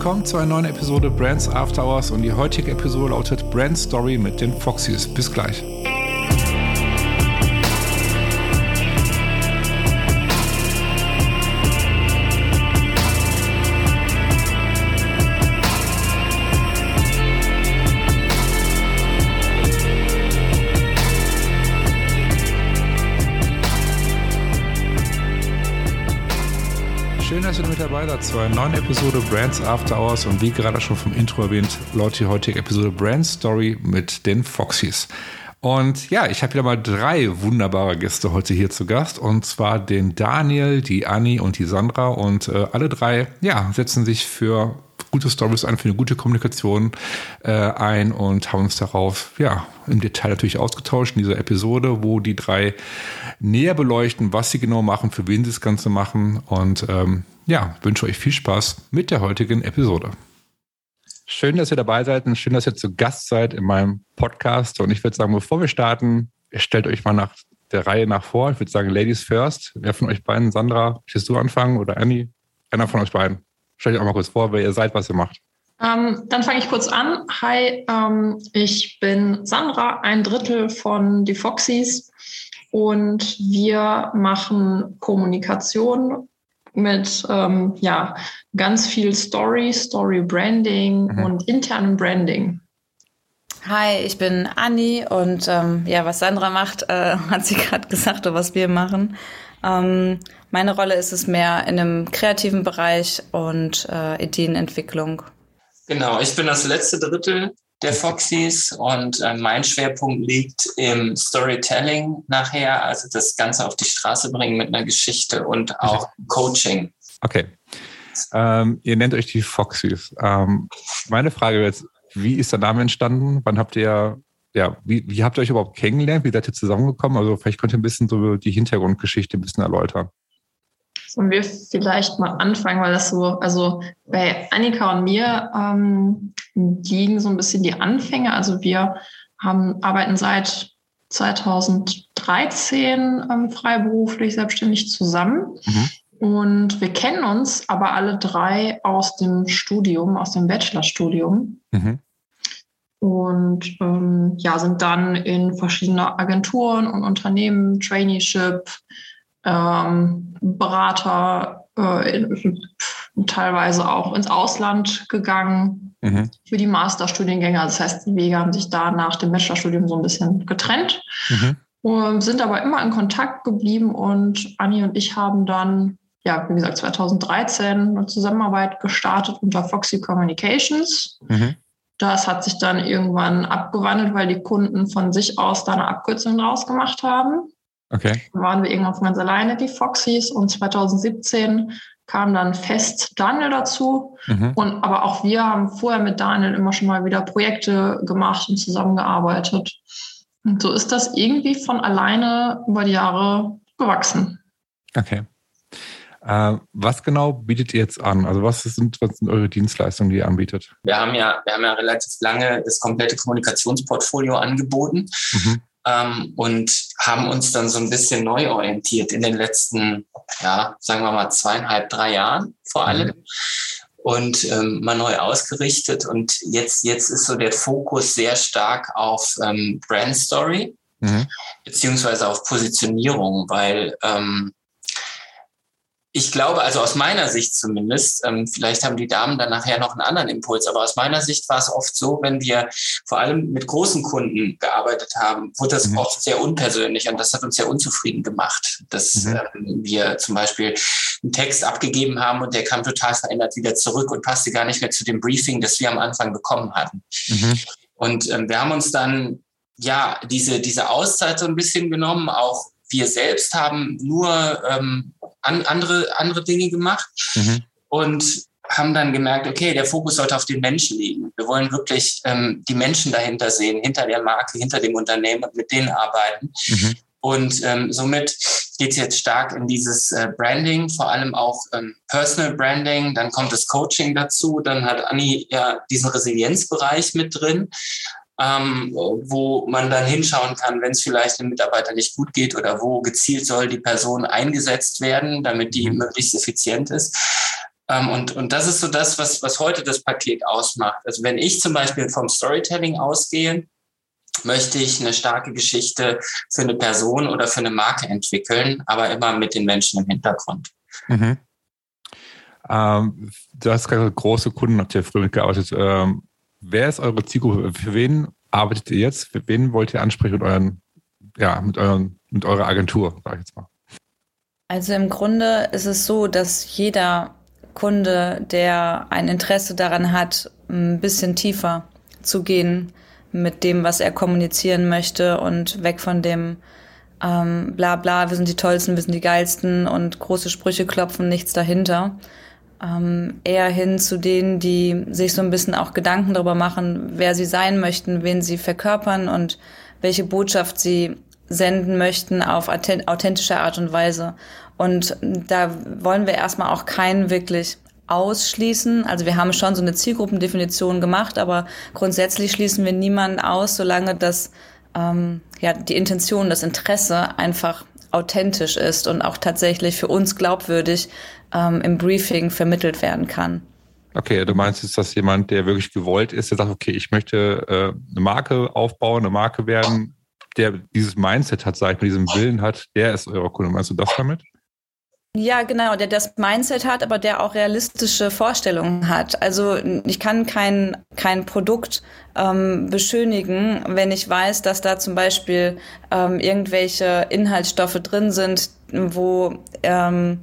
Willkommen zu einer neuen Episode Brands After Hours und die heutige Episode lautet Brand Story mit den Foxys. Bis gleich. Dabei zu einer neuen Episode Brands After Hours und wie gerade schon vom Intro erwähnt, lautet die heutige Episode Brand Story mit den Foxys. Und ja, ich habe wieder mal drei wunderbare Gäste heute hier zu Gast und zwar den Daniel, die Anni und die Sandra und äh, alle drei, ja, setzen sich für gute Stories ein, für eine gute Kommunikation äh, ein und haben uns darauf, ja, im Detail natürlich ausgetauscht in dieser Episode, wo die drei näher beleuchten, was sie genau machen, für wen sie das Ganze machen. Und ähm, ja, wünsche euch viel Spaß mit der heutigen Episode. Schön, dass ihr dabei seid und schön, dass ihr zu Gast seid in meinem Podcast. Und ich würde sagen, bevor wir starten, stellt euch mal nach der Reihe nach vor. Ich würde sagen, Ladies first. Wer von euch beiden, Sandra, willst du anfangen oder Annie? Einer von euch beiden. Stellt euch auch mal kurz vor, wer ihr seid, was ihr macht. Ähm, dann fange ich kurz an. Hi, ähm, ich bin Sandra, ein Drittel von die Foxys und wir machen Kommunikation mit ähm, ja, ganz viel Story, Story Branding mhm. und internem Branding. Hi, ich bin Anni und ähm, ja, was Sandra macht, äh, hat sie gerade gesagt, oder was wir machen. Ähm, meine Rolle ist es mehr in einem kreativen Bereich und äh, Ideenentwicklung. Genau, ich bin das letzte Drittel der Foxys und äh, mein Schwerpunkt liegt im Storytelling nachher, also das Ganze auf die Straße bringen mit einer Geschichte und auch Coaching. Okay. Ähm, ihr nennt euch die Foxys. Ähm, meine Frage jetzt, wie ist der Name entstanden? Wann habt ihr, ja, wie, wie habt ihr euch überhaupt kennengelernt? Wie seid ihr zusammengekommen? Also vielleicht könnt ihr ein bisschen so die Hintergrundgeschichte ein bisschen erläutern. Sollen wir vielleicht mal anfangen, weil das so, also bei Annika und mir ähm, liegen so ein bisschen die Anfänge. Also wir haben, arbeiten seit 2013 ähm, freiberuflich selbstständig zusammen. Mhm. Und wir kennen uns aber alle drei aus dem Studium, aus dem Bachelorstudium. Mhm. Und ähm, ja, sind dann in verschiedene Agenturen und Unternehmen, Traineeship, ähm, Berater, äh, in, teilweise auch ins Ausland gegangen mhm. für die Masterstudiengänge. Das heißt, die Wege haben sich da nach dem Bachelorstudium so ein bisschen getrennt. Mhm. Und sind aber immer in Kontakt geblieben und Anni und ich haben dann, ja, wie gesagt, 2013 eine Zusammenarbeit gestartet unter Foxy Communications. Mhm. Das hat sich dann irgendwann abgewandelt, weil die Kunden von sich aus da eine Abkürzung draus gemacht haben. Okay. Dann waren wir irgendwann ganz alleine, die Foxys. Und 2017 kam dann fest Daniel dazu. Mhm. Und aber auch wir haben vorher mit Daniel immer schon mal wieder Projekte gemacht und zusammengearbeitet. Und so ist das irgendwie von alleine über die Jahre gewachsen. Okay. Äh, was genau bietet ihr jetzt an? Also was sind, was sind eure Dienstleistungen, die ihr anbietet? Wir haben ja, wir haben ja relativ lange das komplette Kommunikationsportfolio angeboten. Mhm ähm, und haben uns dann so ein bisschen neu orientiert in den letzten, ja, sagen wir mal zweieinhalb, drei Jahren vor allem. Mhm. Und ähm, mal neu ausgerichtet. Und jetzt, jetzt ist so der Fokus sehr stark auf ähm, Brand Story, mhm. beziehungsweise auf Positionierung, weil ähm, ich glaube, also aus meiner Sicht zumindest, ähm, vielleicht haben die Damen dann nachher noch einen anderen Impuls, aber aus meiner Sicht war es oft so, wenn wir vor allem mit großen Kunden gearbeitet haben, wurde das mhm. oft sehr unpersönlich und das hat uns sehr unzufrieden gemacht, dass mhm. ähm, wir zum Beispiel einen Text abgegeben haben und der kam total verändert wieder zurück und passte gar nicht mehr zu dem Briefing, das wir am Anfang bekommen hatten. Mhm. Und ähm, wir haben uns dann ja diese, diese Auszeit so ein bisschen genommen, auch wir selbst haben nur ähm, an, andere, andere Dinge gemacht mhm. und haben dann gemerkt, okay, der Fokus sollte auf den Menschen liegen. Wir wollen wirklich ähm, die Menschen dahinter sehen, hinter der Marke, hinter dem Unternehmen und mit denen arbeiten. Mhm. Und ähm, somit geht es jetzt stark in dieses äh, Branding, vor allem auch ähm, Personal Branding. Dann kommt das Coaching dazu. Dann hat Anni ja diesen Resilienzbereich mit drin ähm, wo man dann hinschauen kann, wenn es vielleicht dem Mitarbeiter nicht gut geht oder wo gezielt soll die Person eingesetzt werden, damit die mhm. möglichst effizient ist. Ähm, und, und das ist so das, was, was heute das Paket ausmacht. Also wenn ich zum Beispiel vom Storytelling ausgehe, möchte ich eine starke Geschichte für eine Person oder für eine Marke entwickeln, aber immer mit den Menschen im Hintergrund. Mhm. Ähm, du hast gerade große Kunden, habt ihr früher mitgearbeitet. Ähm, wer ist eure Zielgruppe? Für wen arbeitet ihr jetzt? Für wen wollt ihr ansprechen mit euren, ja, mit euren, mit eurer Agentur, sag ich jetzt mal? Also im Grunde ist es so, dass jeder Kunde, der ein Interesse daran hat, ein bisschen tiefer zu gehen mit dem, was er kommunizieren möchte und weg von dem ähm, bla bla, wir sind die Tollsten, wir sind die Geilsten und große Sprüche klopfen, nichts dahinter. Ähm, eher hin zu denen, die sich so ein bisschen auch Gedanken darüber machen, wer sie sein möchten, wen sie verkörpern und welche Botschaft sie senden möchten auf authentische Art und Weise. Und da wollen wir erstmal auch keinen wirklich ausschließen. Also wir haben schon so eine Zielgruppendefinition gemacht, aber grundsätzlich schließen wir niemanden aus, solange das ähm, ja die Intention, das Interesse einfach authentisch ist und auch tatsächlich für uns glaubwürdig ähm, im Briefing vermittelt werden kann. Okay, du meinst jetzt, dass jemand, der wirklich gewollt ist, der sagt, okay, ich möchte äh, eine Marke aufbauen, eine Marke werden, der dieses Mindset hat, sag ich mal, diesen Willen hat, der ist euer Kunde. Meinst du das damit? Ja, genau, der das Mindset hat, aber der auch realistische Vorstellungen hat. Also ich kann kein, kein Produkt ähm, beschönigen, wenn ich weiß, dass da zum Beispiel ähm, irgendwelche Inhaltsstoffe drin sind, wo ähm,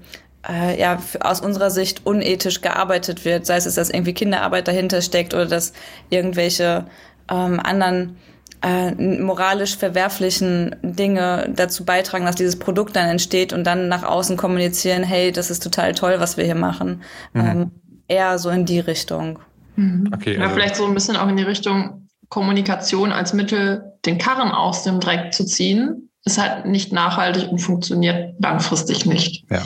äh, ja aus unserer Sicht unethisch gearbeitet wird, sei es, dass irgendwie Kinderarbeit dahinter steckt oder dass irgendwelche ähm, anderen äh, moralisch verwerflichen Dinge dazu beitragen, dass dieses Produkt dann entsteht und dann nach außen kommunizieren, hey, das ist total toll, was wir hier machen. Mhm. Ähm, eher so in die Richtung. Mhm. Okay, also ja, vielleicht so ein bisschen auch in die Richtung Kommunikation als Mittel, den Karren aus dem Dreck zu ziehen, ist halt nicht nachhaltig und funktioniert langfristig nicht. Ja.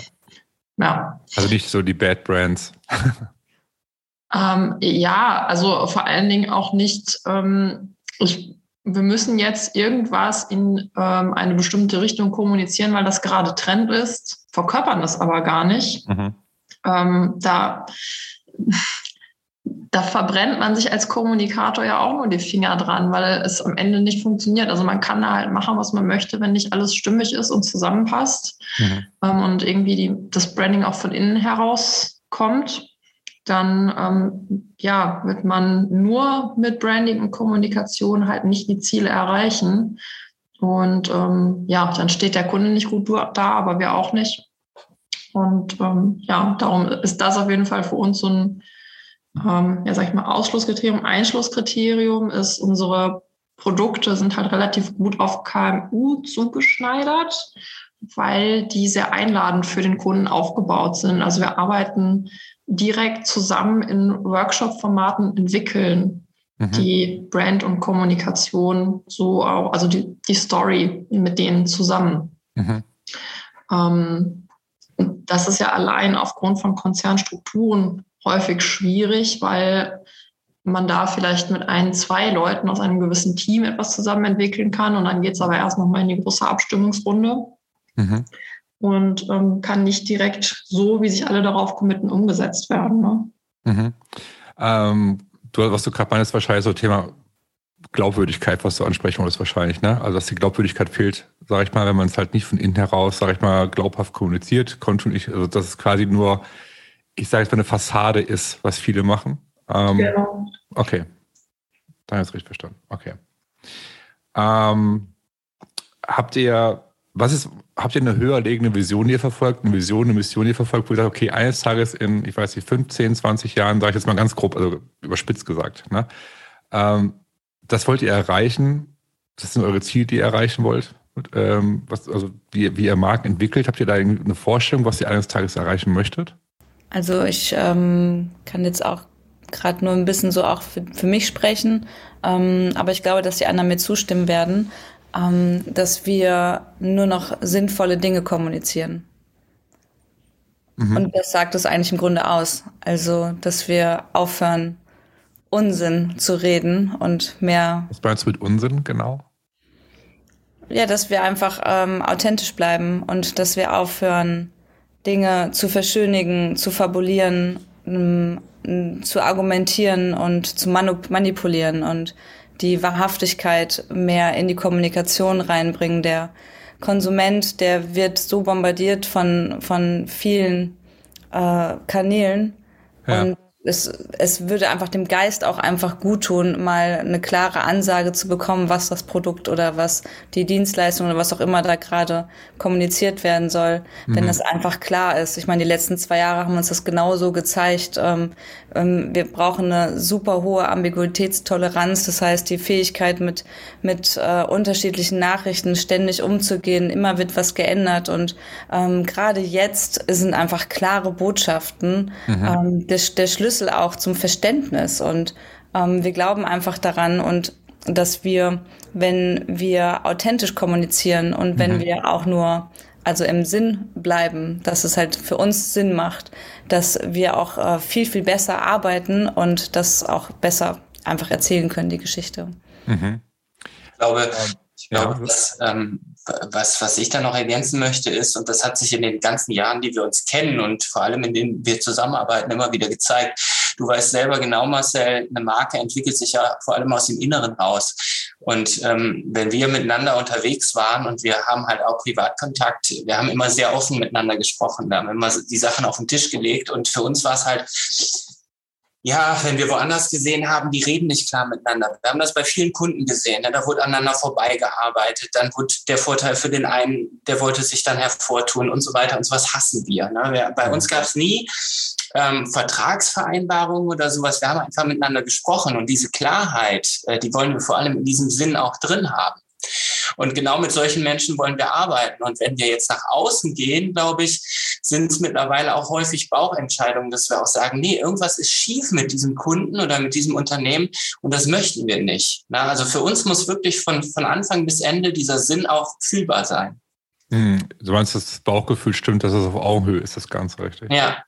Ja. Also nicht so die Bad Brands. ähm, ja, also vor allen Dingen auch nicht, ähm, ich wir müssen jetzt irgendwas in ähm, eine bestimmte Richtung kommunizieren, weil das gerade Trend ist, verkörpern das aber gar nicht. Mhm. Ähm, da, da verbrennt man sich als Kommunikator ja auch nur die Finger dran, weil es am Ende nicht funktioniert. Also man kann da halt machen, was man möchte, wenn nicht alles stimmig ist und zusammenpasst mhm. ähm, und irgendwie die, das Branding auch von innen heraus kommt dann ähm, ja, wird man nur mit Branding und Kommunikation halt nicht die Ziele erreichen. Und ähm, ja, dann steht der Kunde nicht gut da, aber wir auch nicht. Und ähm, ja, darum ist das auf jeden Fall für uns so ein, ähm, ja, sag ich mal, Ausschlusskriterium. Einschlusskriterium ist, unsere Produkte sind halt relativ gut auf KMU zugeschneidert, weil die sehr einladend für den Kunden aufgebaut sind. Also wir arbeiten direkt zusammen in Workshop-Formaten entwickeln. Mhm. Die Brand und Kommunikation, so auch, also die, die Story mit denen zusammen. Mhm. Ähm, das ist ja allein aufgrund von Konzernstrukturen häufig schwierig, weil man da vielleicht mit ein, zwei Leuten aus einem gewissen Team etwas zusammen entwickeln kann und dann geht es aber erst nochmal in die große Abstimmungsrunde. Mhm und ähm, kann nicht direkt so, wie sich alle darauf committen, umgesetzt werden. Ne? Mhm. Ähm, du, was du gerade meinst, wahrscheinlich so Thema Glaubwürdigkeit, was du ansprechen wolltest wahrscheinlich, ne? Also dass die Glaubwürdigkeit fehlt, sage ich mal, wenn man es halt nicht von innen heraus, sage ich mal, glaubhaft kommuniziert, konnte ich, also dass es quasi nur, ich sage jetzt mal, eine Fassade ist, was viele machen. Ähm, genau. Okay. Dann hast du richtig verstanden. Okay. Ähm, habt ihr was ist, habt ihr eine höher liegende Vision, die ihr verfolgt, eine Vision, eine Mission, die ihr verfolgt, wo ihr sagt, okay, eines Tages in, ich weiß nicht, 15, 20 Jahren, sage ich jetzt mal ganz grob, also überspitzt gesagt, ne? Ähm, das wollt ihr erreichen? Das sind eure Ziele, die ihr erreichen wollt? Ähm, was, also wie, wie ihr Marken entwickelt, habt ihr da eine Vorstellung, was ihr eines Tages erreichen möchtet? Also ich ähm, kann jetzt auch gerade nur ein bisschen so auch für, für mich sprechen, ähm, aber ich glaube, dass die anderen mir zustimmen werden ähm, dass wir nur noch sinnvolle Dinge kommunizieren. Mhm. Und das sagt es eigentlich im Grunde aus. Also, dass wir aufhören, Unsinn zu reden und mehr. Was meinst du mit Unsinn genau? Ja, dass wir einfach ähm, authentisch bleiben und dass wir aufhören, Dinge zu verschönigen, zu fabulieren ähm, zu argumentieren und zu manipulieren und die Wahrhaftigkeit mehr in die Kommunikation reinbringen. Der Konsument, der wird so bombardiert von, von vielen äh, Kanälen ja. und es, es würde einfach dem Geist auch einfach gut tun, mal eine klare Ansage zu bekommen, was das Produkt oder was die Dienstleistung oder was auch immer da gerade kommuniziert werden soll, mhm. wenn das einfach klar ist. Ich meine, die letzten zwei Jahre haben uns das genauso gezeigt. Ähm, wir brauchen eine super hohe Ambiguitätstoleranz, das heißt die Fähigkeit mit, mit äh, unterschiedlichen Nachrichten ständig umzugehen. Immer wird was geändert und ähm, gerade jetzt sind einfach klare Botschaften mhm. ähm, der, der Schlüssel auch zum Verständnis und ähm, wir glauben einfach daran und dass wir, wenn wir authentisch kommunizieren und wenn mhm. wir auch nur also im Sinn bleiben, dass es halt für uns Sinn macht, dass wir auch äh, viel, viel besser arbeiten und das auch besser einfach erzählen können, die Geschichte. Mhm. Ich glaube, ähm, ich glaube, ja. dass, ähm, was, was ich da noch ergänzen möchte, ist, und das hat sich in den ganzen Jahren, die wir uns kennen und vor allem in denen wir zusammenarbeiten, immer wieder gezeigt. Du weißt selber genau, Marcel, eine Marke entwickelt sich ja vor allem aus dem Inneren raus. Und ähm, wenn wir miteinander unterwegs waren und wir haben halt auch Privatkontakt, wir haben immer sehr offen miteinander gesprochen, wir haben immer die Sachen auf den Tisch gelegt und für uns war es halt ja, wenn wir woanders gesehen haben, die reden nicht klar miteinander. Wir haben das bei vielen Kunden gesehen. Ne? Da wurde aneinander vorbeigearbeitet. Dann wurde der Vorteil für den einen, der wollte sich dann hervortun und so weiter. Und sowas hassen wir. Ne? bei uns gab es nie ähm, Vertragsvereinbarungen oder sowas. Wir haben einfach miteinander gesprochen. Und diese Klarheit, äh, die wollen wir vor allem in diesem Sinn auch drin haben. Und genau mit solchen Menschen wollen wir arbeiten. Und wenn wir jetzt nach außen gehen, glaube ich, sind es mittlerweile auch häufig Bauchentscheidungen, dass wir auch sagen, nee, irgendwas ist schief mit diesem Kunden oder mit diesem Unternehmen und das möchten wir nicht. Na, also für uns muss wirklich von, von Anfang bis Ende dieser Sinn auch fühlbar sein. Hm, du meinst, dass das Bauchgefühl stimmt, dass es auf Augenhöhe ist, das ganz richtig. Ja.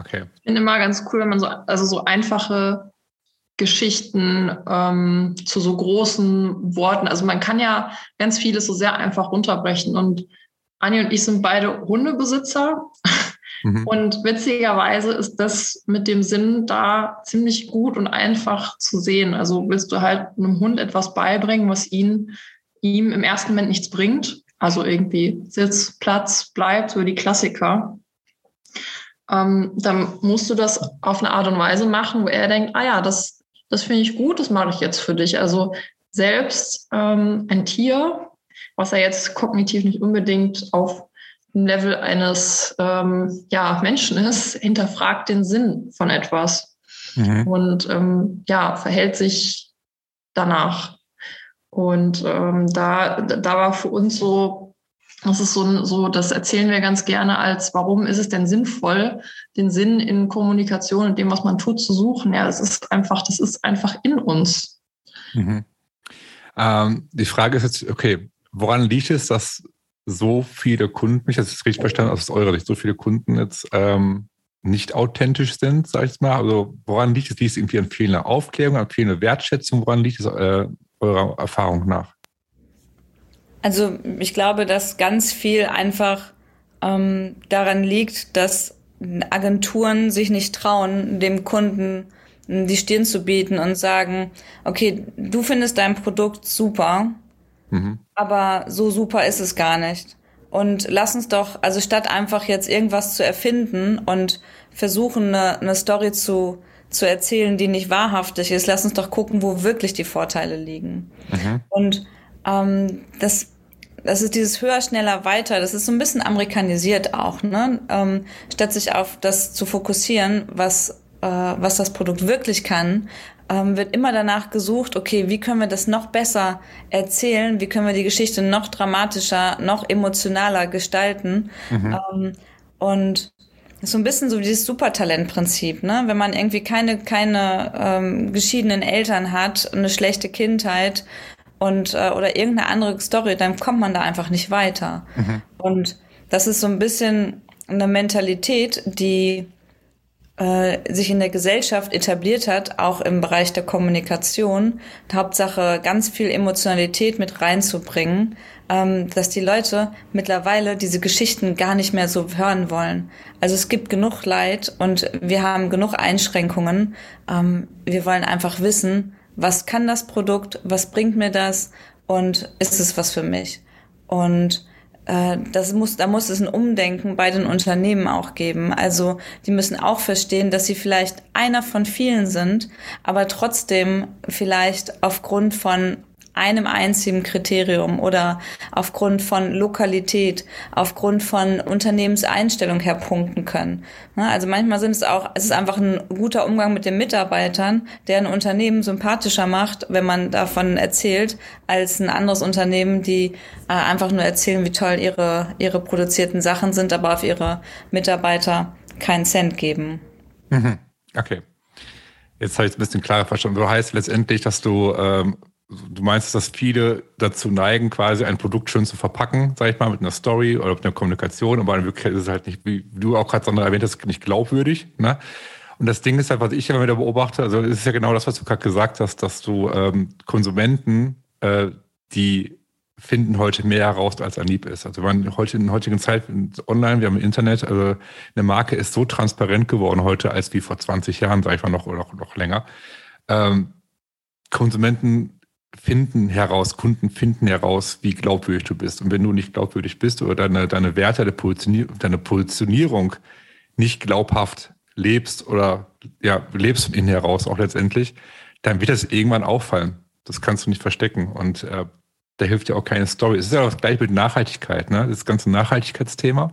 Okay. Ich finde immer ganz cool, wenn man so, also so einfache Geschichten ähm, zu so großen Worten. Also man kann ja ganz vieles so sehr einfach runterbrechen. Und Anni und ich sind beide Hundebesitzer. Mhm. Und witzigerweise ist das mit dem Sinn da ziemlich gut und einfach zu sehen. Also willst du halt einem Hund etwas beibringen, was ihn, ihm im ersten Moment nichts bringt. Also irgendwie Sitz, Platz, bleibt, so die Klassiker ähm, dann musst du das auf eine Art und Weise machen, wo er denkt, ah ja, das, das finde ich gut, das mache ich jetzt für dich. Also selbst ähm, ein Tier, was er jetzt kognitiv nicht unbedingt auf dem Level eines ähm, ja, Menschen ist, hinterfragt den Sinn von etwas mhm. und ähm, ja, verhält sich danach. Und ähm, da, da war für uns so das ist so, so, das erzählen wir ganz gerne als, warum ist es denn sinnvoll, den Sinn in Kommunikation und dem, was man tut, zu suchen? Ja, es ist einfach, das ist einfach in uns. Mhm. Ähm, die Frage ist jetzt, okay, woran liegt es, dass so viele Kunden, ich habe es richtig verstanden, aus eurer Sicht, so viele Kunden jetzt ähm, nicht authentisch sind, sag ich mal. Also woran liegt es? Liegt es irgendwie an fehlender Aufklärung, an fehlender Wertschätzung? Woran liegt es äh, eurer Erfahrung nach? Also ich glaube, dass ganz viel einfach ähm, daran liegt, dass Agenturen sich nicht trauen, dem Kunden die Stirn zu bieten und sagen, okay, du findest dein Produkt super, mhm. aber so super ist es gar nicht. Und lass uns doch, also statt einfach jetzt irgendwas zu erfinden und versuchen, eine, eine Story zu, zu erzählen, die nicht wahrhaftig ist, lass uns doch gucken, wo wirklich die Vorteile liegen. Mhm. Und ähm, das, das ist dieses höher, schneller, weiter. Das ist so ein bisschen amerikanisiert auch, ne? Ähm, statt sich auf das zu fokussieren, was äh, was das Produkt wirklich kann, ähm, wird immer danach gesucht, okay, wie können wir das noch besser erzählen? Wie können wir die Geschichte noch dramatischer, noch emotionaler gestalten? Mhm. Ähm, und so ein bisschen so dieses Supertalentprinzip, ne? Wenn man irgendwie keine keine ähm, geschiedenen Eltern hat, eine schlechte Kindheit und äh, oder irgendeine andere Story, dann kommt man da einfach nicht weiter. Mhm. Und das ist so ein bisschen eine Mentalität, die äh, sich in der Gesellschaft etabliert hat, auch im Bereich der Kommunikation, Hauptsache ganz viel Emotionalität mit reinzubringen, ähm, dass die Leute mittlerweile diese Geschichten gar nicht mehr so hören wollen. Also es gibt genug Leid und wir haben genug Einschränkungen. Ähm, wir wollen einfach wissen, was kann das Produkt, was bringt mir das und ist es was für mich? Und äh, das muss, da muss es ein Umdenken bei den Unternehmen auch geben. Also die müssen auch verstehen, dass sie vielleicht einer von vielen sind, aber trotzdem vielleicht aufgrund von einem einzigen Kriterium oder aufgrund von Lokalität, aufgrund von Unternehmenseinstellung her punkten können. Ne, also manchmal sind es auch, es ist einfach ein guter Umgang mit den Mitarbeitern, der ein Unternehmen sympathischer macht, wenn man davon erzählt, als ein anderes Unternehmen, die äh, einfach nur erzählen, wie toll ihre, ihre produzierten Sachen sind, aber auf ihre Mitarbeiter keinen Cent geben. Mhm. Okay. Jetzt habe ich es ein bisschen klarer verstanden. Du heißt letztendlich, dass du ähm, du meinst, dass viele dazu neigen, quasi ein Produkt schön zu verpacken, sag ich mal, mit einer Story oder mit einer Kommunikation, aber in Wirklichkeit ist es halt nicht, wie du auch gerade Sandra erwähnt hast, nicht glaubwürdig. Ne? Und das Ding ist halt, was ich immer wieder beobachte, also es ist ja genau das, was du gerade gesagt hast, dass du ähm, Konsumenten, äh, die finden heute mehr heraus, als ein Lieb ist. Also man heute in der heutigen Zeit online, wir haben Internet, also eine Marke ist so transparent geworden heute als wie vor 20 Jahren, sag ich mal, noch noch, noch länger. Ähm, Konsumenten finden heraus, Kunden finden heraus, wie glaubwürdig du bist. Und wenn du nicht glaubwürdig bist oder deine, deine Werte, deine Positionierung, nicht glaubhaft lebst oder ja, lebst von innen heraus auch letztendlich, dann wird das irgendwann auffallen. Das kannst du nicht verstecken. Und äh, da hilft ja auch keine Story. Es ist ja auch gleich mit Nachhaltigkeit, ne? Das ganze Nachhaltigkeitsthema,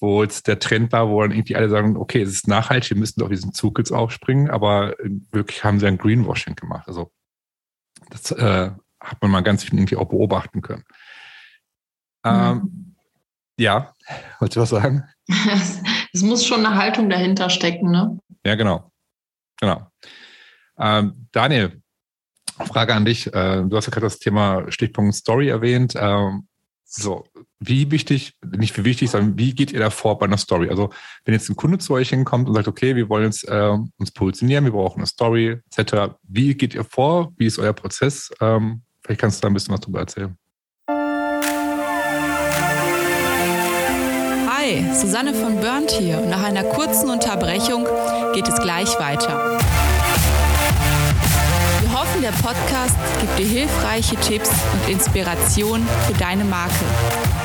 wo jetzt der Trend war, wo dann irgendwie alle sagen, okay, es ist nachhaltig, wir müssen doch diesen Zug jetzt aufspringen, aber wirklich haben sie ein Greenwashing gemacht. Also das äh, hat man mal ganz viel irgendwie auch beobachten können. Ähm, mhm. Ja, wolltest du was sagen? es muss schon eine Haltung dahinter stecken, ne? Ja, genau. Genau. Ähm, Daniel, Frage an dich. Äh, du hast ja gerade das Thema Stichpunkt Story erwähnt. Ähm, so, wie wichtig, nicht wie wichtig, sondern wie geht ihr da vor bei einer Story? Also, wenn jetzt ein Kunde zu euch hinkommt und sagt, okay, wir wollen jetzt äh, uns positionieren, wir brauchen eine Story, etc., wie geht ihr vor? Wie ist euer Prozess? Ähm, vielleicht kannst du da ein bisschen was drüber erzählen. Hi, Susanne von Burnt hier nach einer kurzen Unterbrechung geht es gleich weiter hoffen, der Podcast gibt dir hilfreiche Tipps und Inspiration für deine Marke.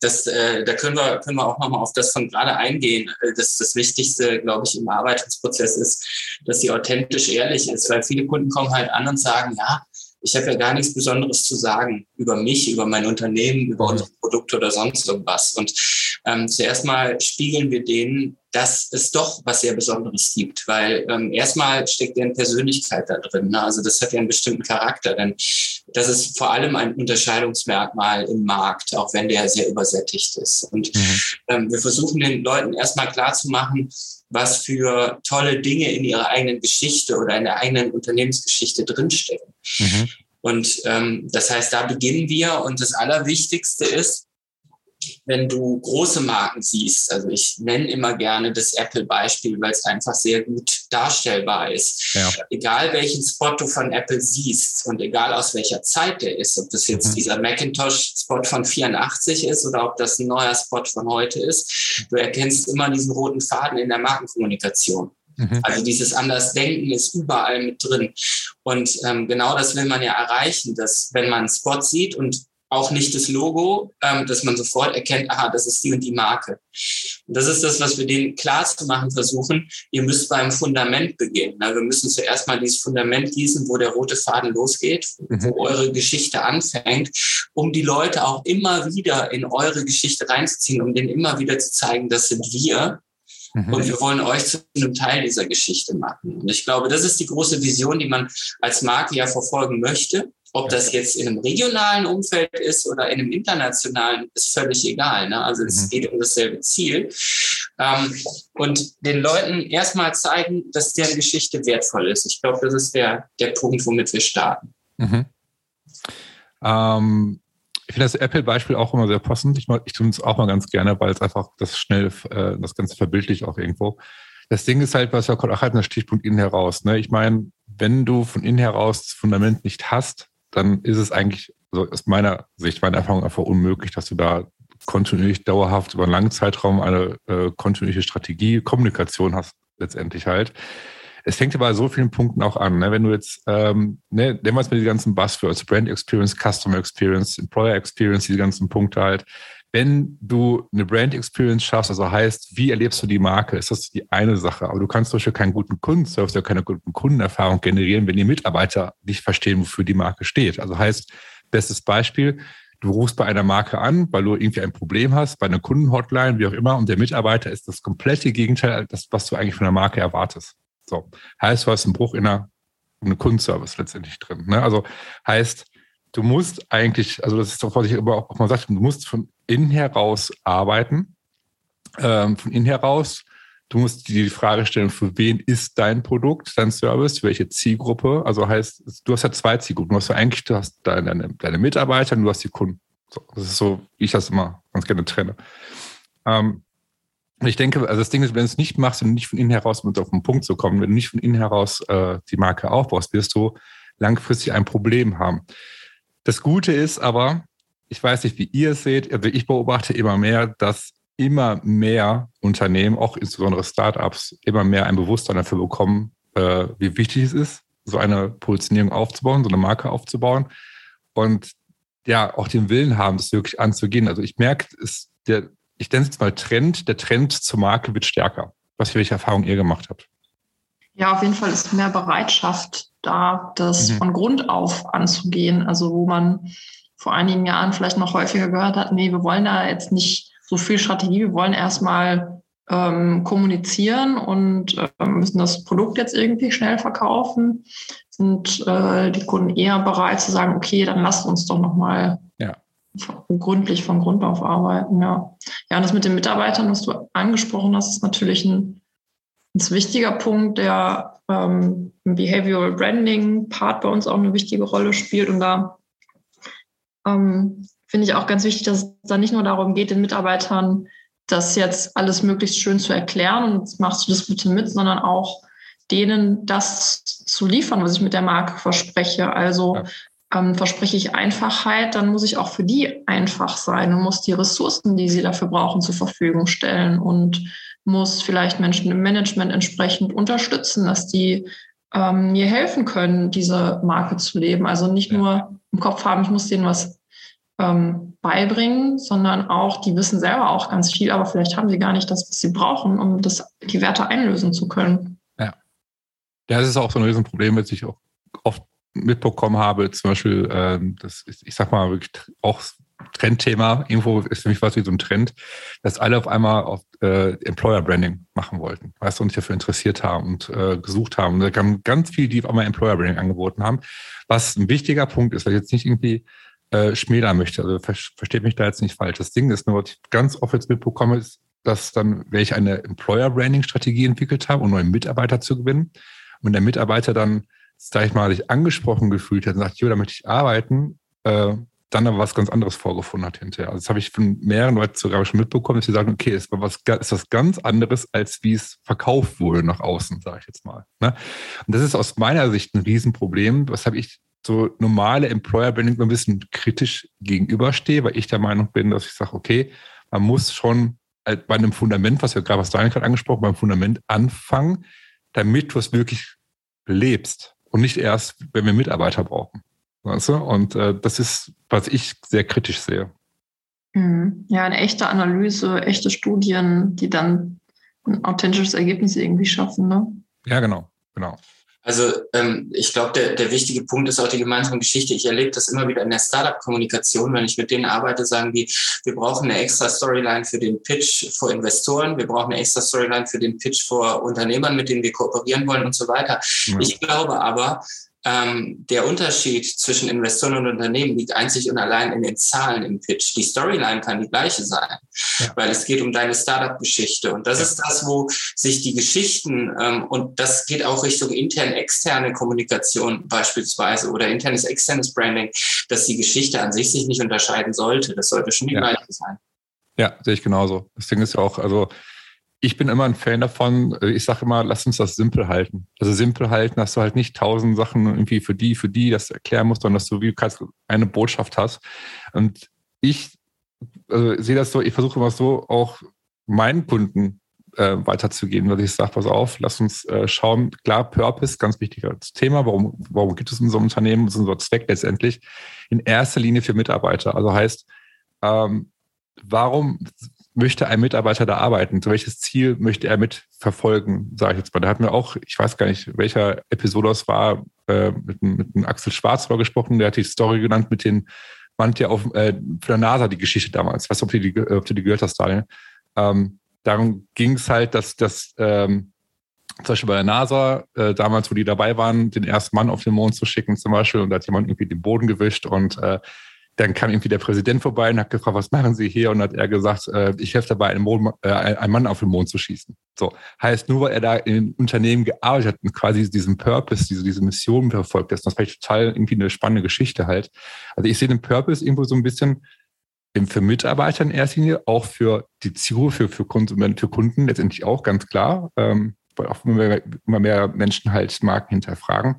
das, äh, da können wir, können wir auch nochmal auf das von gerade eingehen. Äh, das, das Wichtigste, glaube ich, im Arbeitungsprozess ist, dass sie authentisch ehrlich ist, weil viele Kunden kommen halt an und sagen, ja, ich habe ja gar nichts Besonderes zu sagen über mich, über mein Unternehmen, über mhm. unsere Produkte oder sonst irgendwas. Und ähm, zuerst mal spiegeln wir denen, dass es doch was sehr Besonderes gibt, weil ähm, erstmal steckt deren Persönlichkeit da drin. Ne? Also das hat ja einen bestimmten Charakter, denn das ist vor allem ein Unterscheidungsmerkmal im Markt, auch wenn der sehr übersättigt ist. Und mhm. ähm, wir versuchen den Leuten erstmal klarzumachen, was für tolle Dinge in ihrer eigenen Geschichte oder in der eigenen Unternehmensgeschichte drinstecken. Mhm. Und ähm, das heißt, da beginnen wir und das Allerwichtigste ist, wenn du große Marken siehst, also ich nenne immer gerne das Apple-Beispiel, weil es einfach sehr gut darstellbar ist. Ja. Egal welchen Spot du von Apple siehst und egal aus welcher Zeit der ist, ob das jetzt mhm. dieser Macintosh-Spot von 84 ist oder ob das ein neuer Spot von heute ist, du erkennst immer diesen roten Faden in der Markenkommunikation. Mhm. Also dieses Andersdenken ist überall mit drin. Und ähm, genau das will man ja erreichen, dass wenn man einen Spot sieht und auch nicht das Logo, ähm, dass man sofort erkennt, aha, das ist die und die Marke. Und das ist das, was wir denen klar zu machen versuchen. Ihr müsst beim Fundament beginnen. Na, wir müssen zuerst mal dieses Fundament gießen, wo der rote Faden losgeht, mhm. wo eure Geschichte anfängt, um die Leute auch immer wieder in eure Geschichte reinzuziehen, um denen immer wieder zu zeigen, das sind wir. Mhm. Und wir wollen euch zu einem Teil dieser Geschichte machen. Und ich glaube, das ist die große Vision, die man als Marke ja verfolgen möchte. Ob das jetzt in einem regionalen Umfeld ist oder in einem internationalen, ist völlig egal. Ne? Also es mhm. geht um dasselbe Ziel. Ähm, und den Leuten erstmal zeigen, dass deren Geschichte wertvoll ist. Ich glaube, das ist der, der Punkt, womit wir starten. Mhm. Ähm, ich finde das Apple-Beispiel auch immer sehr passend. Ich, ich tue es auch mal ganz gerne, weil es einfach das schnell, äh, das Ganze verbildlicht auch irgendwo. Das Ding ist halt, was wir auch halt der Stichpunkt innen heraus. Ne? Ich meine, wenn du von innen heraus das Fundament nicht hast, dann ist es eigentlich, also aus meiner Sicht, meiner Erfahrung einfach unmöglich, dass du da kontinuierlich dauerhaft über einen langen Zeitraum eine äh, kontinuierliche Strategie, Kommunikation hast, letztendlich halt. Es fängt ja bei so vielen Punkten auch an. Ne? Wenn du jetzt, ähm, ne, nehmen wir jetzt mal die ganzen Buzzwords, Brand Experience, Customer Experience, Employer Experience, diese ganzen Punkte halt wenn du eine Brand Experience schaffst, also heißt, wie erlebst du die Marke, ist das die eine Sache. Aber du kannst zum keinen guten Kundenservice oder keine guten Kundenerfahrung generieren, wenn die Mitarbeiter nicht verstehen, wofür die Marke steht. Also heißt, bestes Beispiel, du rufst bei einer Marke an, weil du irgendwie ein Problem hast, bei einer Kundenhotline, wie auch immer, und der Mitarbeiter ist das komplette Gegenteil, das, was du eigentlich von der Marke erwartest. So. Heißt, du hast einen Bruch in einer, in einem Kundenservice letztendlich drin. Ne? Also heißt, du musst eigentlich, also das ist doch, was ich immer auch mal sage, du musst von innen heraus arbeiten, ähm, von innen heraus. Du musst dir die Frage stellen, für wen ist dein Produkt, dein Service, welche Zielgruppe? Also heißt, du hast ja zwei Zielgruppen. Du hast ja eigentlich, du hast deine, deine Mitarbeiter und du hast die Kunden. So, das ist so, wie ich das immer ganz gerne trenne. Ähm, ich denke, also das Ding ist, wenn du es nicht machst und nicht von innen heraus, um auf den Punkt zu kommen, wenn du nicht von innen heraus äh, die Marke aufbaust, wirst du langfristig ein Problem haben. Das Gute ist aber, ich weiß nicht, wie ihr es seht, also ich beobachte immer mehr, dass immer mehr Unternehmen, auch insbesondere Startups, immer mehr ein Bewusstsein dafür bekommen, äh, wie wichtig es ist, so eine Positionierung aufzubauen, so eine Marke aufzubauen und ja, auch den Willen haben, das wirklich anzugehen. Also ich merke, es, der, ich es jetzt mal Trend, der Trend zur Marke wird stärker. Was für welche Erfahrungen ihr gemacht habt? Ja, auf jeden Fall ist mehr Bereitschaft da, das mhm. von Grund auf anzugehen. Also wo man vor einigen Jahren vielleicht noch häufiger gehört hat, nee, wir wollen da jetzt nicht so viel Strategie, wir wollen erstmal ähm, kommunizieren und äh, müssen das Produkt jetzt irgendwie schnell verkaufen, sind äh, die Kunden eher bereit zu sagen, okay, dann lasst uns doch nochmal ja. gründlich von Grund auf arbeiten. Ja. ja, und das mit den Mitarbeitern, was du angesprochen hast, ist natürlich ein ein wichtiger Punkt, der ähm, Behavioral Branding Part bei uns auch eine wichtige Rolle spielt. Und da ähm, finde ich auch ganz wichtig, dass es da nicht nur darum geht, den Mitarbeitern das jetzt alles möglichst schön zu erklären und jetzt machst du das bitte mit, sondern auch denen das zu liefern, was ich mit der Marke verspreche. Also ja. ähm, verspreche ich Einfachheit, dann muss ich auch für die einfach sein und muss die Ressourcen, die sie dafür brauchen, zur Verfügung stellen. Und muss vielleicht Menschen im Management entsprechend unterstützen, dass die ähm, mir helfen können, diese Marke zu leben. Also nicht ja. nur im Kopf haben, ich muss denen was ähm, beibringen, sondern auch, die wissen selber auch ganz viel, aber vielleicht haben sie gar nicht das, was sie brauchen, um das, die Werte einlösen zu können. Ja. Ja, das ist auch so ein Riesenproblem, was ich auch oft mitbekommen habe, zum Beispiel, ähm, das ist, ich sag mal, wirklich auch Trendthema. Irgendwo ist für mich was wie so ein Trend, dass alle auf einmal auf äh, Employer Branding machen wollten, weißt du, und sich dafür interessiert haben und äh, gesucht haben. Und da kamen ganz viele, die auf einmal Employer Branding angeboten haben. Was ein wichtiger Punkt ist, weil ich jetzt nicht irgendwie äh, schmälern möchte. Also ver versteht mich da jetzt nicht falsch. Das Ding ist nur, was ich ganz oft jetzt mitbekomme, ist, dass dann, wenn ich eine Employer Branding Strategie entwickelt habe, um neue Mitarbeiter zu gewinnen, und der Mitarbeiter dann, sag ich mal, sich angesprochen gefühlt hat und sagt, jo, da möchte ich arbeiten, äh, dann aber was ganz anderes vorgefunden hat hinterher. Also das habe ich von mehreren Leuten sogar schon mitbekommen, dass sie sagen, okay, es war was, ist was ganz anderes, als wie es verkauft wurde nach außen, sage ich jetzt mal. Ne? Und das ist aus meiner Sicht ein Riesenproblem, weshalb ich so normale Employer Branding ein bisschen kritisch gegenüberstehe, weil ich der Meinung bin, dass ich sage, okay, man muss schon bei einem Fundament, was wir gerade, was Daniel gerade angesprochen, beim Fundament anfangen, damit du es wirklich lebst und nicht erst, wenn wir Mitarbeiter brauchen. Weißt du? Und äh, das ist, was ich sehr kritisch sehe. Mhm. Ja, eine echte Analyse, echte Studien, die dann ein authentisches Ergebnis irgendwie schaffen. Ne? Ja, genau, genau. Also ähm, ich glaube, der, der wichtige Punkt ist auch die gemeinsame Geschichte. Ich erlebe das immer wieder in der Startup-Kommunikation, wenn ich mit denen arbeite, sagen die, wir brauchen eine extra Storyline für den Pitch vor Investoren, wir brauchen eine extra Storyline für den Pitch vor Unternehmern, mit denen wir kooperieren wollen und so weiter. Ja. Ich glaube aber, ähm, der Unterschied zwischen Investoren und Unternehmen liegt einzig und allein in den Zahlen im Pitch. Die Storyline kann die gleiche sein, ja. weil es geht um deine Startup-Geschichte. Und das ja. ist das, wo sich die Geschichten, ähm, und das geht auch Richtung intern-externe Kommunikation beispielsweise oder internes, externes Branding, dass die Geschichte an sich sich nicht unterscheiden sollte. Das sollte schon die ja. gleiche sein. Ja, sehe ich genauso. Das Ding ist ja auch, also ich bin immer ein Fan davon, äh, ich sage immer, lass uns das simpel halten. Also simpel halten, dass du halt nicht tausend Sachen irgendwie für die, für die das erklären musst, sondern dass du wie du eine Botschaft hast. Und ich also sehe das so, ich versuche immer so auch meinen Kunden äh, weiterzugehen, dass ich sage, pass auf, lass uns äh, schauen, klar, Purpose, ganz wichtiges Thema, warum, warum gibt es unser Unternehmen, unser Zweck letztendlich, in erster Linie für Mitarbeiter. Also heißt, ähm, warum möchte ein Mitarbeiter da arbeiten? So welches Ziel möchte er mitverfolgen, sage ich jetzt mal. Da hatten wir auch, ich weiß gar nicht, welcher Episode das war, äh, mit, mit einem Axel Schwarz darüber gesprochen, der hat die Story genannt mit den Mann, der auf äh, für der NASA die Geschichte damals. Ich weiß nicht, ob du die, ob du die gehört hast, Daniel. Ähm, darum ging es halt, dass das ähm, zum Beispiel bei der NASA, äh, damals, wo die dabei waren, den ersten Mann auf den Mond zu schicken, zum Beispiel, und da hat jemand irgendwie den Boden gewischt und äh, dann kam irgendwie der Präsident vorbei und hat gefragt, was machen Sie hier? Und hat er gesagt, äh, ich helfe dabei, einen, Mond, äh, einen, Mann auf den Mond zu schießen. So heißt nur, weil er da in Unternehmen gearbeitet hat und quasi diesen Purpose, diese, diese Mission verfolgt ist. Das ist vielleicht total irgendwie eine spannende Geschichte halt. Also ich sehe den Purpose irgendwo so ein bisschen für Mitarbeiter in erster Linie, auch für die Zielgruppe, für, für Konsumenten, für Kunden letztendlich auch ganz klar, ähm, weil auch immer mehr, immer mehr Menschen halt Marken hinterfragen.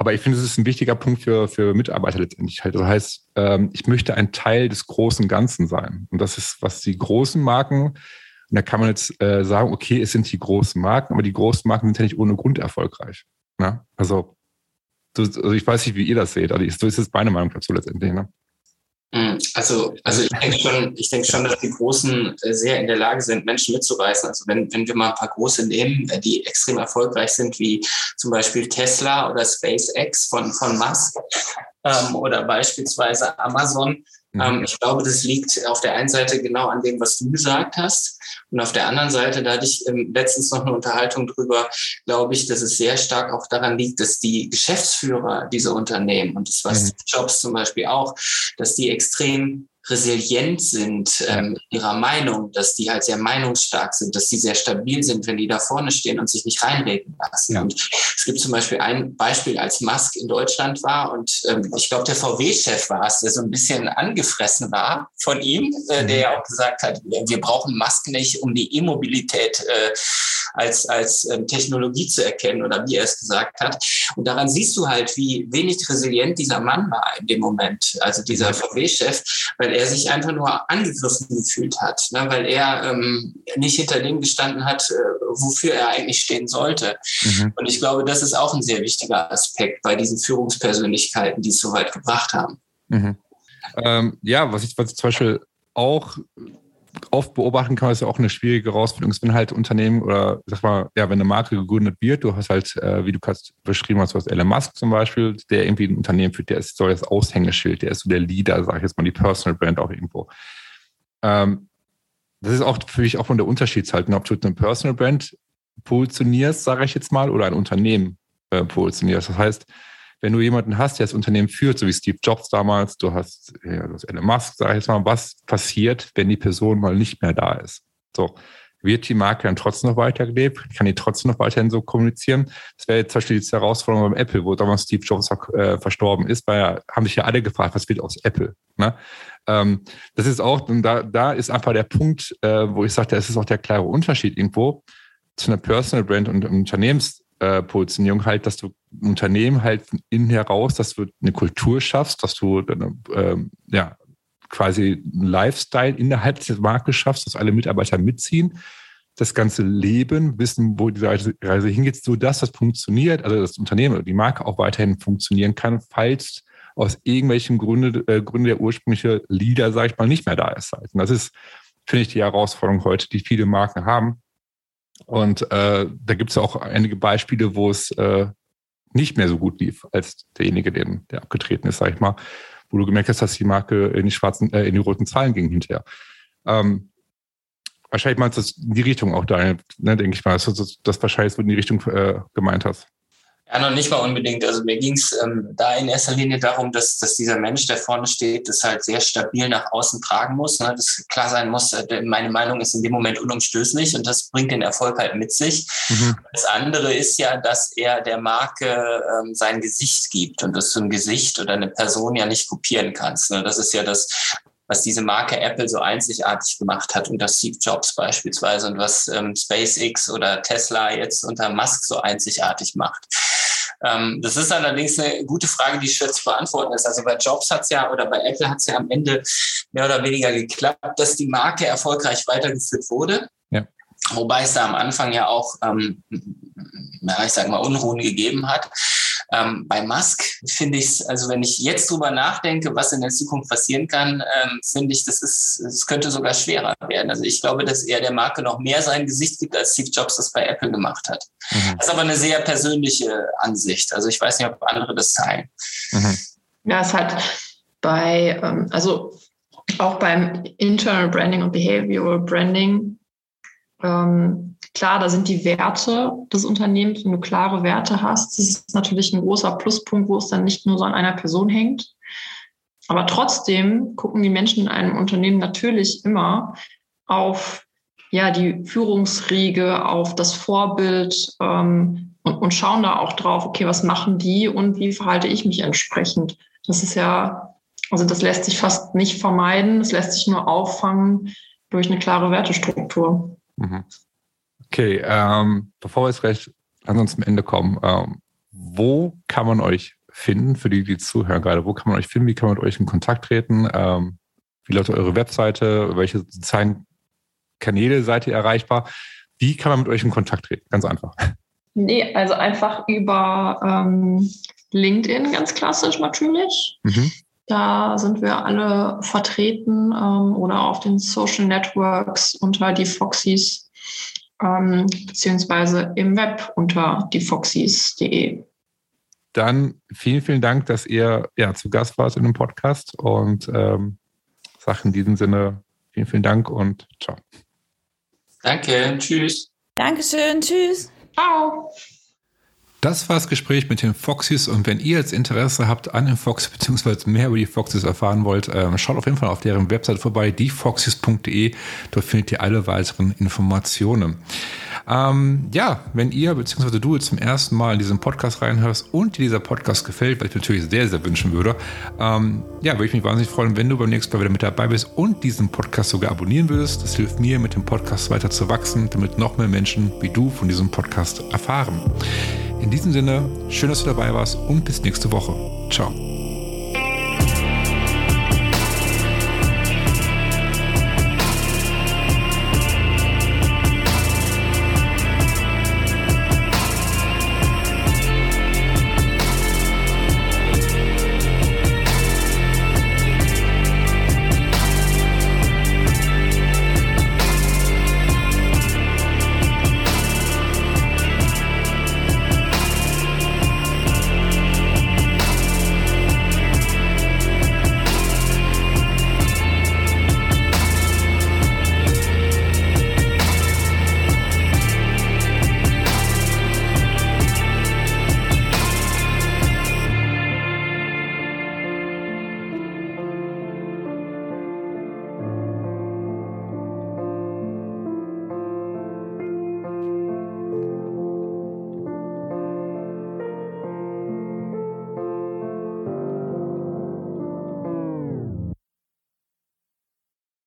Aber ich finde, es ist ein wichtiger Punkt für, für Mitarbeiter letztendlich halt. Das heißt, ähm, ich möchte ein Teil des großen Ganzen sein. Und das ist, was die großen Marken, und da kann man jetzt äh, sagen, okay, es sind die großen Marken, aber die großen Marken sind ja nicht ohne Grund erfolgreich. Ne? Also, also ich weiß nicht, wie ihr das seht, aber so ist es meine Meinung dazu letztendlich. Ne? Hm, also, also ich denke schon, ich denke schon, dass die Großen äh, sehr in der Lage sind, Menschen mitzureißen. Also wenn, wenn wir mal ein paar große nehmen, äh, die extrem erfolgreich sind, wie zum Beispiel Tesla oder SpaceX von, von Musk ähm, oder beispielsweise Amazon, Mhm. Ähm, ich glaube, das liegt auf der einen Seite genau an dem, was du gesagt hast. Und auf der anderen Seite, da hatte ich ähm, letztens noch eine Unterhaltung drüber, glaube ich, dass es sehr stark auch daran liegt, dass die Geschäftsführer dieser Unternehmen, und das war mhm. Jobs zum Beispiel auch, dass die extrem resilient sind ähm, ihrer Meinung, dass die halt sehr meinungsstark sind, dass die sehr stabil sind, wenn die da vorne stehen und sich nicht reinreden lassen. Ja. Und es gibt zum Beispiel ein Beispiel, als Musk in Deutschland war und ähm, ich glaube, der VW-Chef war es, der so ein bisschen angefressen war von ihm, äh, der mhm. ja auch gesagt hat, wir brauchen Musk nicht, um die E-Mobilität äh, als, als ähm, Technologie zu erkennen oder wie er es gesagt hat. Und daran siehst du halt, wie wenig resilient dieser Mann war in dem Moment, also dieser VW-Chef, weil er sich einfach nur angegriffen gefühlt hat, ne? weil er ähm, nicht hinter dem gestanden hat, äh, wofür er eigentlich stehen sollte. Mhm. Und ich glaube, das ist auch ein sehr wichtiger Aspekt bei diesen Führungspersönlichkeiten, die es so weit gebracht haben. Mhm. Ähm, ja, was ich, was ich zum Beispiel auch oft beobachten kann, ist ja auch eine schwierige Herausforderung, wenn halt Unternehmen oder sag mal, ja, wenn eine Marke gegründet wird, du hast halt, äh, wie du gerade beschrieben hast, du hast Elon Musk zum Beispiel, der irgendwie ein Unternehmen führt, der ist so das Aushängeschild, der ist so der Leader, sag ich jetzt mal, die Personal Brand auch irgendwo. Ähm, das ist auch für mich auch von der Unterschied halt, ob du eine Personal Brand positionierst, sage ich jetzt mal, oder ein Unternehmen äh, positionierst. Das heißt, wenn du jemanden hast, der das Unternehmen führt, so wie Steve Jobs damals, du hast, ja, du hast Elon Musk, sag ich jetzt mal, was passiert, wenn die Person mal nicht mehr da ist? So, wird die Marke dann trotzdem noch weitergelebt? Kann die trotzdem noch weiterhin so kommunizieren? Das wäre jetzt zum Beispiel die Herausforderung beim Apple, wo damals Steve Jobs äh, verstorben ist, weil haben sich ja alle gefragt, was wird aus Apple? Ne? Ähm, das ist auch, und da, da ist einfach der Punkt, äh, wo ich sage, das ist auch der klare Unterschied irgendwo zu einer Personal Brand und Unternehmenspositionierung halt, dass du Unternehmen halt innen heraus, dass du eine Kultur schaffst, dass du ähm, ja, quasi einen Lifestyle innerhalb der Marke schaffst, dass alle Mitarbeiter mitziehen, das ganze Leben, wissen, wo die Reise hingeht, so dass das funktioniert, also das Unternehmen oder die Marke auch weiterhin funktionieren kann, falls aus irgendwelchen Gründen äh, Gründe der ursprüngliche Leader, sage ich mal, nicht mehr da ist. Halt. Und das ist, finde ich, die Herausforderung heute, die viele Marken haben. Und äh, da gibt es auch einige Beispiele, wo es äh, nicht mehr so gut lief als derjenige, der, der abgetreten ist, sage ich mal wo du gemerkt hast, dass die Marke in die schwarzen, äh, in die roten Zahlen ging hinterher. Ähm, wahrscheinlich meinst du das in die Richtung auch da, ne, denke ich mal, dass du das wahrscheinlich so in die Richtung äh, gemeint hast. Ja, noch nicht mal unbedingt. Also mir ging es ähm, da in erster Linie darum, dass, dass dieser Mensch, der vorne steht, das halt sehr stabil nach außen tragen muss. Ne? Das klar sein muss, äh, meine Meinung ist in dem Moment unumstößlich und das bringt den Erfolg halt mit sich. Mhm. Das andere ist ja, dass er der Marke ähm, sein Gesicht gibt und dass du ein Gesicht oder eine Person ja nicht kopieren kannst. Ne? Das ist ja das, was diese Marke Apple so einzigartig gemacht hat unter Steve Jobs beispielsweise und was ähm, SpaceX oder Tesla jetzt unter Musk so einzigartig macht. Ähm, das ist allerdings eine gute Frage, die schwer zu beantworten ist. Also bei Jobs hat es ja oder bei Apple hat es ja am Ende mehr oder weniger geklappt, dass die Marke erfolgreich weitergeführt wurde. Ja. Wobei es da am Anfang ja auch, ähm, ja, ich sage mal, Unruhen gegeben hat. Ähm, bei Musk finde ich es, also wenn ich jetzt drüber nachdenke, was in der Zukunft passieren kann, ähm, finde ich, das ist, es könnte sogar schwerer werden. Also ich glaube, dass er der Marke noch mehr sein Gesicht gibt, als Steve Jobs das bei Apple gemacht hat. Mhm. Das ist aber eine sehr persönliche Ansicht. Also ich weiß nicht, ob andere das teilen. Mhm. Ja, es hat bei, ähm, also auch beim Internal Branding und Behavioral Branding ähm, klar, da sind die Werte des Unternehmens, wenn du klare Werte hast, das ist natürlich ein großer Pluspunkt, wo es dann nicht nur so an einer Person hängt. Aber trotzdem gucken die Menschen in einem Unternehmen natürlich immer auf ja, die Führungsriege, auf das Vorbild ähm, und, und schauen da auch drauf, okay, was machen die und wie verhalte ich mich entsprechend. Das ist ja, also das lässt sich fast nicht vermeiden, das lässt sich nur auffangen durch eine klare Wertestruktur. Mhm. Okay, ähm, bevor wir jetzt gleich langsam zum Ende kommen, ähm, wo kann man euch finden, für die, die zuhören gerade, wo kann man euch finden, wie kann man mit euch in Kontakt treten, ähm, wie lautet eure Webseite, welche sozialen Kanäle seid ihr erreichbar, wie kann man mit euch in Kontakt treten? Ganz einfach. Nee, also einfach über ähm, LinkedIn, ganz klassisch natürlich. Mhm. Da sind wir alle vertreten ähm, oder auf den Social Networks unter die Foxys ähm, beziehungsweise im Web unter diefoxys.de. Dann vielen, vielen Dank, dass ihr ja, zu Gast wart in dem Podcast und ähm, sage in diesem Sinne vielen, vielen Dank und ciao. Danke, tschüss. Dankeschön, tschüss. Ciao. Das war das Gespräch mit den Foxys und wenn ihr jetzt Interesse habt an den Foxys bzw. mehr über die Foxys erfahren wollt, ähm, schaut auf jeden Fall auf deren Website vorbei, diefoxys.de. Dort findet ihr alle weiteren Informationen. Ähm, ja, wenn ihr bzw. du zum ersten Mal in diesen Podcast reinhörst und dir dieser Podcast gefällt, was ich natürlich sehr, sehr wünschen würde, ähm, ja, würde ich mich wahnsinnig freuen, wenn du beim nächsten Mal wieder mit dabei bist und diesen Podcast sogar abonnieren würdest. Das hilft mir, mit dem Podcast weiter zu wachsen, damit noch mehr Menschen wie du von diesem Podcast erfahren. In diesem Sinne, schön, dass du dabei warst und bis nächste Woche. Ciao.